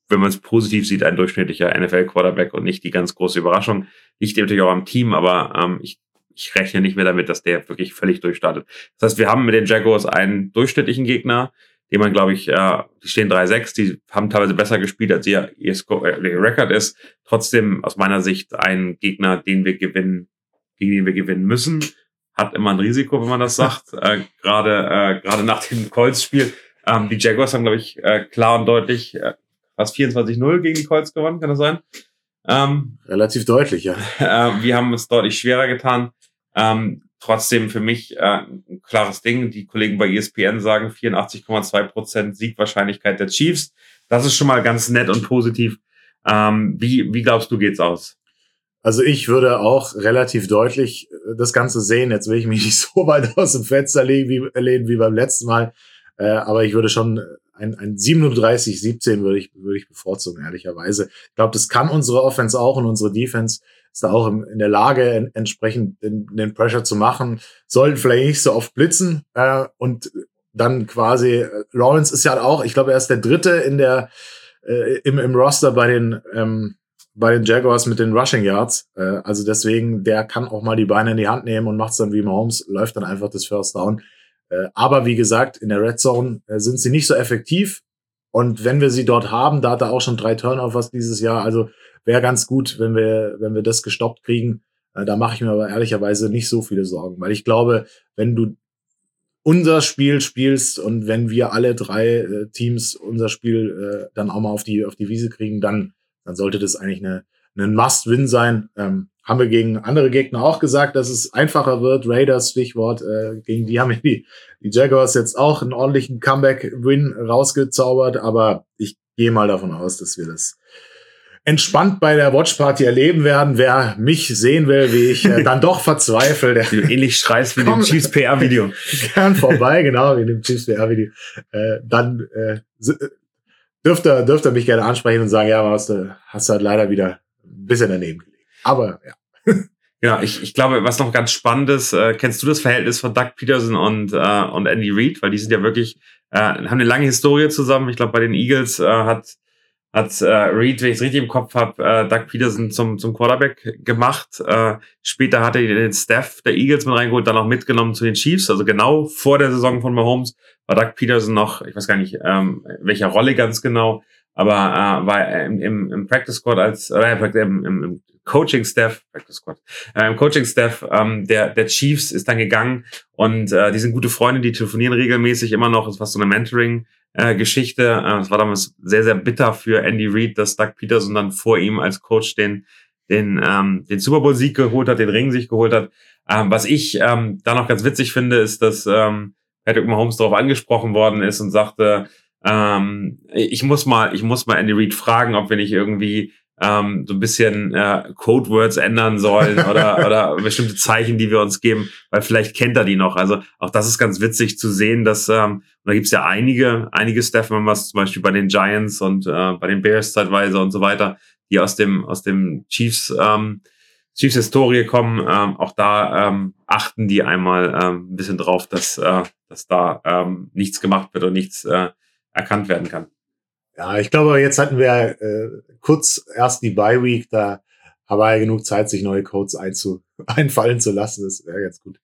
wenn man es positiv sieht, ein durchschnittlicher NFL-Quarterback und nicht die ganz große Überraschung. Liegt natürlich auch am Team, aber ähm, ich, ich rechne nicht mehr damit, dass der wirklich völlig durchstartet. Das heißt, wir haben mit den Jaguars einen durchschnittlichen Gegner, den man, glaube ich, äh, die stehen 3-6, die haben teilweise besser gespielt, als ihr, ihr, äh, ihr Record ist. Trotzdem aus meiner Sicht ein Gegner, den wir gewinnen, gegen den wir gewinnen müssen hat immer ein Risiko, wenn man das sagt. äh, gerade äh, gerade nach dem Colts-Spiel. Ähm, die Jaguars haben, glaube ich, äh, klar und deutlich äh, fast 24-0 gegen die Colts gewonnen, kann das sein? Ähm, Relativ deutlich, ja. (laughs) Äh, wir haben es deutlich schwerer getan. Ähm, trotzdem für mich äh, ein klares Ding. Die Kollegen bei ESPN sagen 84,2 Prozent Siegwahrscheinlichkeit der Chiefs. Das ist schon mal ganz nett und positiv. Ähm, wie, wie glaubst du, geht's aus? Also ich würde auch relativ deutlich äh, das Ganze sehen. Jetzt will ich mich (laughs) nicht so weit aus dem Fenster legen wie, lehnen wie beim letzten Mal. Äh, aber ich würde schon ein, ein 37, 17 würde ich, würde ich bevorzugen, ehrlicherweise. Ich glaube, das kann unsere Offense auch und unsere Defense ist da auch in der Lage, en, entsprechend den, den Pressure zu machen. Sollten vielleicht nicht so oft blitzen äh, und dann quasi, äh, Lawrence ist ja auch, ich glaube, er ist der Dritte in der äh, im, im Roster bei den, ähm, bei den Jaguars mit den Rushing Yards. Äh, also deswegen, der kann auch mal die Beine in die Hand nehmen und macht es dann wie Mahomes, läuft dann einfach das First Down. Äh, aber wie gesagt, in der Red Zone äh, sind sie nicht so effektiv. Und wenn wir sie dort haben, da hat er auch schon drei Turnovers dieses Jahr. Also wäre ganz gut, wenn wir, wenn wir das gestoppt kriegen. Äh, da mache ich mir aber ehrlicherweise nicht so viele Sorgen, weil ich glaube, wenn du unser Spiel spielst und wenn wir alle drei äh, Teams unser Spiel äh, dann auch mal auf die auf die Wiese kriegen, dann dann sollte das eigentlich eine ein Must-Win sein. Ähm, haben wir gegen andere Gegner auch gesagt, dass es einfacher wird. Raiders Stichwort, äh, gegen die haben die, die Jaguars jetzt auch einen ordentlichen Comeback-Win rausgezaubert, aber ich gehe mal davon aus, dass wir das entspannt bei der Watchparty erleben werden. Wer mich sehen will, wie ich äh, dann doch verzweifle, der (laughs) du ähnlich schreist wie dem Chiefs PR-Video. Gern vorbei, genau, wie dem Chiefs PR-Video. Äh, dann äh, dürft ihr, dürft ihr mich gerne ansprechen und sagen, ja, hast du, hast du halt leider wieder ein bisschen daneben gelegen. Aber ja. (laughs) Ja, ich, ich glaube, was noch ganz spannend ist, äh, kennst du das Verhältnis von Doug Peterson und, äh, und Andy Reid? Weil die sind ja wirklich, äh, haben eine lange Historie zusammen. Ich glaube, bei den Eagles äh, hat hat äh, Reed, wenn ich es richtig im Kopf habe, äh, Doug Peterson zum, zum Quarterback gemacht. Äh, später hat er den Staff der Eagles mit reingeholt, dann auch mitgenommen zu den Chiefs. Also genau vor der Saison von Mahomes war Doug Peterson noch, ich weiß gar nicht, ähm, welcher Rolle ganz genau, aber äh, war im, im, im Practice Squad als, äh, im, im, im Coaching Staff, Practice Squad, äh, im Coaching Staff ähm, der, der Chiefs ist dann gegangen und äh, die sind gute Freunde, die telefonieren regelmäßig immer noch, das war so eine Mentoring äh, Geschichte. Äh, es war damals sehr, sehr bitter für Andy Reid, dass Doug Peterson dann vor ihm als Coach den, den, ähm, den Super Bowl-Sieg geholt hat, den Ring sich geholt hat. Ähm, was ich ähm, da noch ganz witzig finde, ist, dass ähm, Patrick Mahomes darauf angesprochen worden ist und sagte, ähm, ich muss mal, ich muss mal Andy Reid fragen, ob wir nicht irgendwie ähm, so ein bisschen äh, Codewords ändern sollen oder, (laughs) oder bestimmte Zeichen, die wir uns geben, weil vielleicht kennt er die noch. Also auch das ist ganz witzig zu sehen, dass ähm, da gibt's ja einige, einige Staff-Members, zum Beispiel bei den Giants und äh, bei den Bears zeitweise und so weiter, die aus dem, aus dem Chiefs, ähm, Chiefs Historie kommen. Ähm, auch da ähm, achten die einmal ähm, ein bisschen drauf, dass, äh, dass da ähm, nichts gemacht wird und nichts äh, erkannt werden kann. Ja, ich glaube, jetzt hatten wir äh, kurz erst die Bye Week, da aber ja genug Zeit, sich neue Codes einzu (laughs) einfallen zu lassen. Das wäre ganz gut,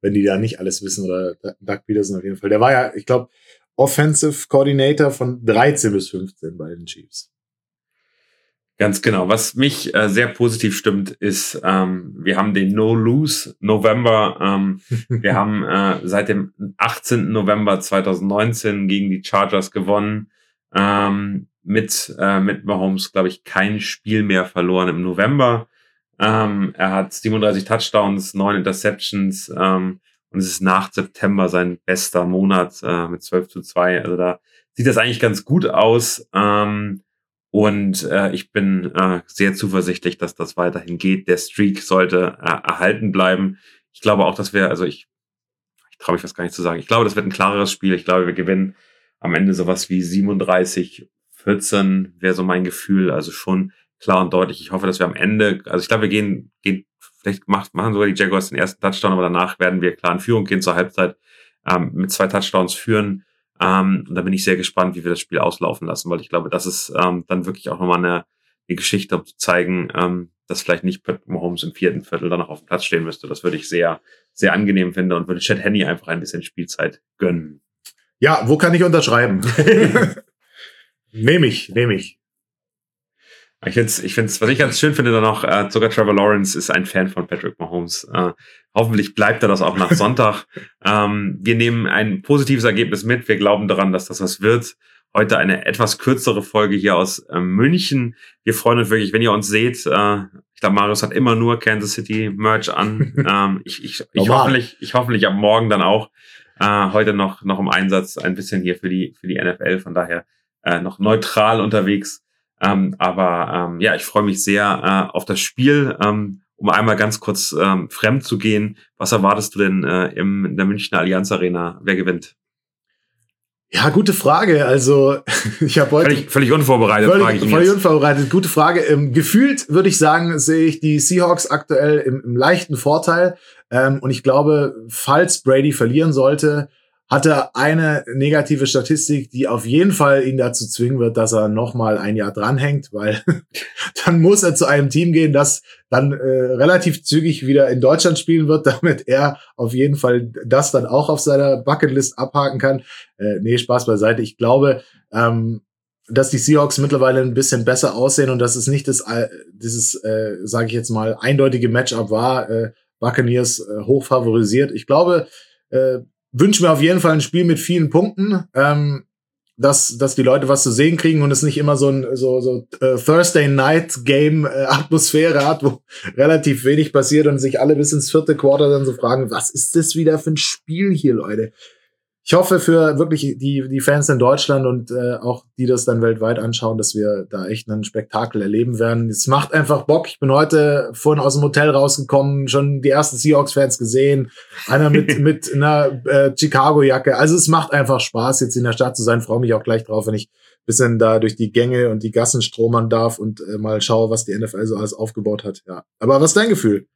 wenn die da nicht alles wissen oder Doug Peterson auf jeden Fall. Der war ja, ich glaube, Offensive Coordinator von 13 bis 15 bei den Chiefs. Ganz genau. Was mich äh, sehr positiv stimmt, ist, ähm, wir haben den No-Lose November. Ähm, (laughs) wir haben äh, seit dem 18. November 2019 gegen die Chargers gewonnen. Ähm, mit, äh, mit Mahomes, glaube ich, kein Spiel mehr verloren im November. Ähm, er hat 37 Touchdowns, 9 Interceptions ähm, und es ist nach September sein bester Monat äh, mit 12 zu 2. Also da sieht das eigentlich ganz gut aus. Ähm, und äh, ich bin äh, sehr zuversichtlich, dass das weiterhin geht. Der Streak sollte äh, erhalten bleiben. Ich glaube auch, dass wir, also ich, ich traue mich was gar nicht zu sagen. Ich glaube, das wird ein klareres Spiel. Ich glaube, wir gewinnen am Ende sowas wie 37, 14 wäre so mein Gefühl. Also schon klar und deutlich. Ich hoffe, dass wir am Ende, also ich glaube, wir gehen, gehen vielleicht macht, machen sogar die Jaguars den ersten Touchdown, aber danach werden wir klar in Führung gehen zur Halbzeit ähm, mit zwei Touchdowns führen. Ähm, und da bin ich sehr gespannt, wie wir das Spiel auslaufen lassen, weil ich glaube, das ist ähm, dann wirklich auch nochmal eine, eine Geschichte, um zu zeigen, ähm, dass vielleicht nicht Mahomes im vierten Viertel dann noch auf dem Platz stehen müsste. Das würde ich sehr, sehr angenehm finden und würde Chad Henney einfach ein bisschen Spielzeit gönnen. Ja, wo kann ich unterschreiben? (laughs) nehme ich, nehme ich. Ich finde ich find's, was ich ganz schön finde dann noch, äh, sogar Trevor Lawrence ist ein Fan von Patrick Mahomes. Äh, hoffentlich bleibt er das auch nach (laughs) Sonntag. ähm, wir nehmen ein positives Ergebnis mit. Wir glauben daran, dass das was wird. Heute eine etwas kürzere Folge hier aus äh, München. Wir freuen uns wirklich, wenn ihr uns seht. Äh, ich glaube, Marius hat immer nur Kansas City Merch an. (laughs) ähm, ich, ich, ich, hoffentlich, ich hoffentlich ab morgen dann auch äh, heute noch, noch im Einsatz, ein bisschen hier für die, für die NFL, von daher äh, noch neutral unterwegs. Ähm, aber ähm, ja, ich freue mich sehr äh, auf das Spiel. Ähm, um einmal ganz kurz ähm, fremd zu gehen, was erwartest du denn äh, im, in der Münchner Allianz Arena? Wer gewinnt? Ja, gute Frage. Also (laughs) ich habe heute völlig, völlig unvorbereitet. Völlig, frage ich völlig jetzt. unvorbereitet. Gute Frage. Ähm, gefühlt würde ich sagen, sehe ich die Seahawks aktuell im, im leichten Vorteil. Ähm, und ich glaube, falls Brady verlieren sollte, hatte eine negative Statistik, die auf jeden Fall ihn dazu zwingen wird, dass er nochmal ein Jahr dranhängt, weil (laughs) dann muss er zu einem Team gehen, das dann äh, relativ zügig wieder in Deutschland spielen wird, (laughs) damit er auf jeden Fall das dann auch auf seiner Bucketlist abhaken kann. Äh, nee, Spaß beiseite. Ich glaube, ähm, dass die Seahawks mittlerweile ein bisschen besser aussehen und dass es nicht das, äh, dieses, äh, sage ich jetzt mal, eindeutige Matchup war, äh, Buccaneers äh, hoch favorisiert. Ich glaube, äh, wünsche mir auf jeden Fall ein Spiel mit vielen Punkten, ähm, dass, dass die Leute was zu sehen kriegen und es nicht immer so ein so, so äh, Thursday Night Game äh, Atmosphäre hat, wo (laughs) relativ wenig passiert und sich alle bis ins vierte Quarter dann so fragen, was ist das wieder für ein Spiel hier, Leute? Ich hoffe für wirklich die, die Fans in Deutschland und äh, auch die das dann weltweit anschauen, dass wir da echt einen Spektakel erleben werden. Es macht einfach Bock. Ich bin heute vorhin aus dem Hotel rausgekommen, schon die ersten Seahawks-Fans gesehen. Einer mit, (laughs) mit einer äh, Chicago-Jacke. Also es macht einfach Spaß, jetzt in der Stadt zu sein. Freue mich auch gleich drauf, wenn ich bisschen da durch die Gänge und die Gassen stromern darf und äh, mal schaue, was die NFL so alles aufgebaut hat. Ja. Aber was ist dein Gefühl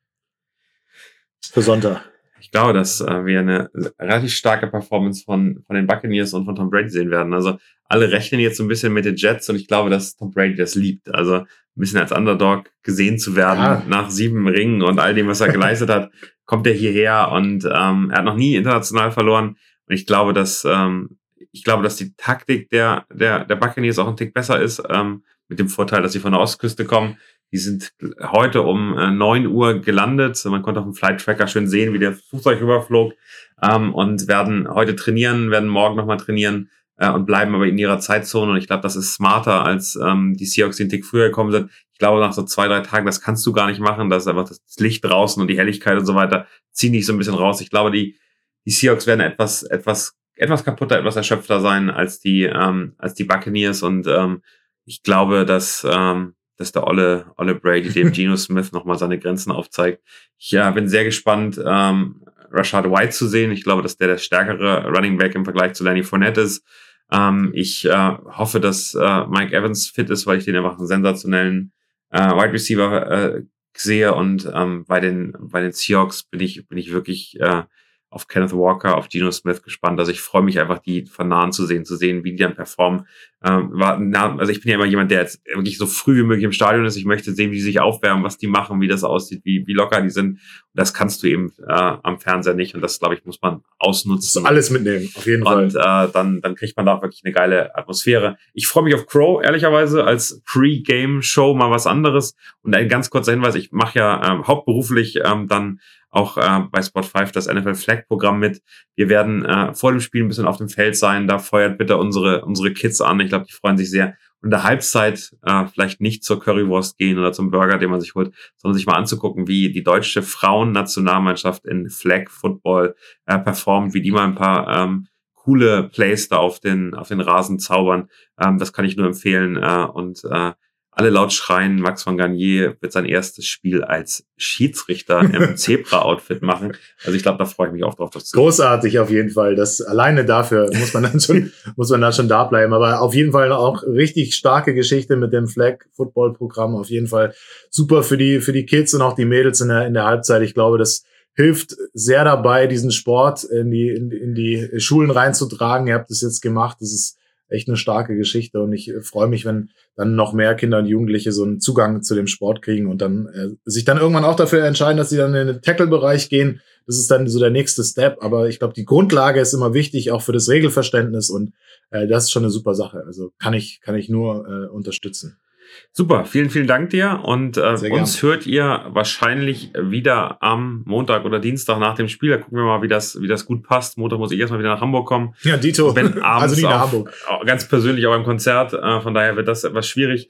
für Sonntag? Ich glaube, dass äh, wir eine relativ starke Performance von, von den Buccaneers und von Tom Brady sehen werden. Also alle rechnen jetzt so ein bisschen mit den Jets und ich glaube, dass Tom Brady das liebt. Also ein bisschen als Underdog gesehen zu werden ja. nach sieben Ringen und all dem, was er geleistet hat, (laughs) kommt er hierher und ähm, er hat noch nie international verloren. Und ich glaube, dass ähm, ich glaube, dass die Taktik der der der Buccaneers auch ein Tick besser ist, ähm, mit dem Vorteil, dass sie von der Ostküste kommen. Die sind heute um äh, 9 Uhr gelandet. Man konnte auf dem Flight Tracker schön sehen, wie der Flugzeug rüberflog. Ähm, und werden heute trainieren, werden morgen nochmal trainieren äh, und bleiben aber in ihrer Zeitzone. Und ich glaube, das ist smarter, als ähm, die Seahawks, die einen Tick früher gekommen sind. Ich glaube, nach so zwei, drei Tagen, das kannst du gar nicht machen. Da ist einfach das Licht draußen und die Helligkeit und so weiter ziehen dich so ein bisschen raus. Ich glaube, die, die Seahawks werden etwas, etwas, etwas kaputter, etwas erschöpfter sein als die, ähm, als die Buccaneers. Und ähm, ich glaube, dass ähm, dass der Olle, Olle Brady dem (laughs) Geno Smith nochmal seine Grenzen aufzeigt. Ich ja, bin sehr gespannt, ähm, Rashad White zu sehen. Ich glaube, dass der der stärkere Running Back im Vergleich zu Lenny Fournette ist. Ähm, ich äh, hoffe, dass äh, Mike Evans fit ist, weil ich den einfach einen sensationellen äh, Wide Receiver äh, sehe und ähm, bei den bei den Seahawks bin ich bin ich wirklich äh, auf Kenneth Walker, auf Geno Smith gespannt. Also ich freue mich einfach, die von nahen zu sehen, zu sehen, wie die dann performen. Ähm, war, na, also ich bin ja immer jemand, der jetzt wirklich so früh wie möglich im Stadion ist. Ich möchte sehen, wie die sich aufwärmen, was die machen, wie das aussieht, wie, wie locker die sind. Und das kannst du eben äh, am Fernseher nicht. Und das, glaube ich, muss man ausnutzen. alles mitnehmen, auf jeden Fall. Und äh, dann, dann kriegt man da wirklich eine geile Atmosphäre. Ich freue mich auf Crow, ehrlicherweise, als Pre-Game-Show mal was anderes. Und ein ganz kurzer Hinweis, ich mache ja ähm, hauptberuflich ähm, dann auch äh, bei Spot 5 das NFL Flag Programm mit. Wir werden äh, vor dem Spiel ein bisschen auf dem Feld sein. Da feuert bitte unsere, unsere Kids an. Ich glaube, die freuen sich sehr. Und der Halbzeit äh, vielleicht nicht zur Currywurst gehen oder zum Burger, den man sich holt, sondern sich mal anzugucken, wie die deutsche Frauennationalmannschaft in Flag Football äh, performt, wie die mal ein paar ähm, coole Plays da auf den, auf den Rasen zaubern. Ähm, das kann ich nur empfehlen. Äh, und äh, alle laut schreien, Max von Garnier wird sein erstes Spiel als Schiedsrichter im (laughs) Zebra-Outfit machen. Also ich glaube, da freue ich mich auch drauf. Das Großartig auf jeden Fall. Das alleine dafür muss man dann schon, (laughs) muss man dann schon da bleiben. Aber auf jeden Fall auch richtig starke Geschichte mit dem Flag Football Programm. Auf jeden Fall super für die, für die Kids und auch die Mädels in der, in der Halbzeit. Ich glaube, das hilft sehr dabei, diesen Sport in die, in, in die Schulen reinzutragen. Ihr habt es jetzt gemacht. Das ist echt eine starke Geschichte und ich äh, freue mich, wenn dann noch mehr Kinder und Jugendliche so einen Zugang zu dem Sport kriegen und dann äh, sich dann irgendwann auch dafür entscheiden, dass sie dann in den Tackle-Bereich gehen. Das ist dann so der nächste Step. Aber ich glaube, die Grundlage ist immer wichtig, auch für das Regelverständnis und äh, das ist schon eine super Sache. Also kann ich kann ich nur äh, unterstützen. Super, vielen, vielen Dank dir. Und äh, uns hört ihr wahrscheinlich wieder am Montag oder Dienstag nach dem Spiel. Da gucken wir mal, wie das, wie das gut passt. Montag muss ich erstmal wieder nach Hamburg kommen. Ja, Dito. Wenn (laughs) abends also nicht nach Hamburg. Ganz persönlich auch beim Konzert. Äh, von daher wird das etwas schwierig.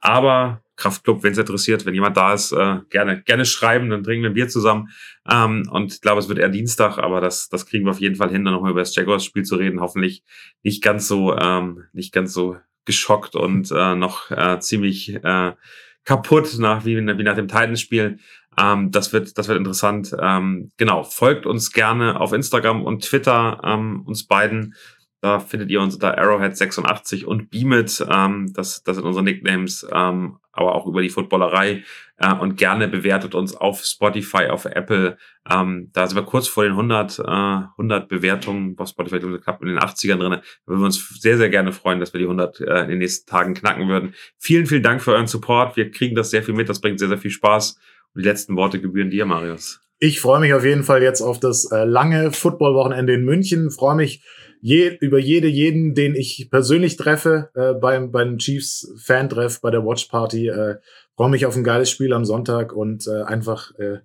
Aber Kraftclub, wenn es interessiert, wenn jemand da ist, äh, gerne, gerne schreiben, dann trinken wir ein Bier zusammen. Ähm, und ich glaube, es wird eher Dienstag, aber das, das kriegen wir auf jeden Fall hin, dann nochmal über das Jaguars-Spiel zu reden. Hoffentlich nicht ganz so, ähm, nicht ganz so geschockt und äh, noch äh, ziemlich äh, kaputt nach wie, wie nach dem Titans-Spiel. Ähm, das wird das wird interessant. Ähm, genau, folgt uns gerne auf Instagram und Twitter, ähm, uns beiden. Da findet ihr uns unter Arrowhead86 und Beamit. Ähm, das, das sind unsere Nicknames, ähm, aber auch über die Footballerei. Äh, und gerne bewertet uns auf Spotify, auf Apple. Ähm, da sind wir kurz vor den 100, äh, 100 Bewertungen auf Spotify knapp in den 80ern drin. Da würden wir uns sehr, sehr gerne freuen, dass wir die 100 äh, in den nächsten Tagen knacken würden. Vielen, vielen Dank für euren Support. Wir kriegen das sehr viel mit. Das bringt sehr, sehr viel Spaß. Und die letzten Worte gebühren dir, Marius. Ich freue mich auf jeden Fall jetzt auf das äh, lange Footballwochenende in München. Freue mich je, über jede, jeden, den ich persönlich treffe äh, beim, beim Chiefs Fan-Treff bei der Watch Party. Äh, freue mich auf ein geiles Spiel am Sonntag und äh, einfach, äh,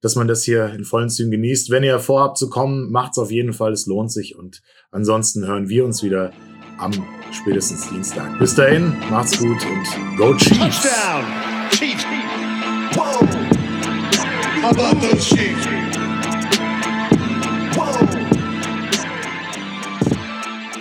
dass man das hier in vollen Zügen genießt. Wenn ihr vorhabt zu kommen, macht's auf jeden Fall. Es lohnt sich. Und ansonsten hören wir uns wieder am spätestens Dienstag. Bis dahin, macht's gut und go Chiefs! Touchdown! Chiefs! Whoa! How about those Chiefs?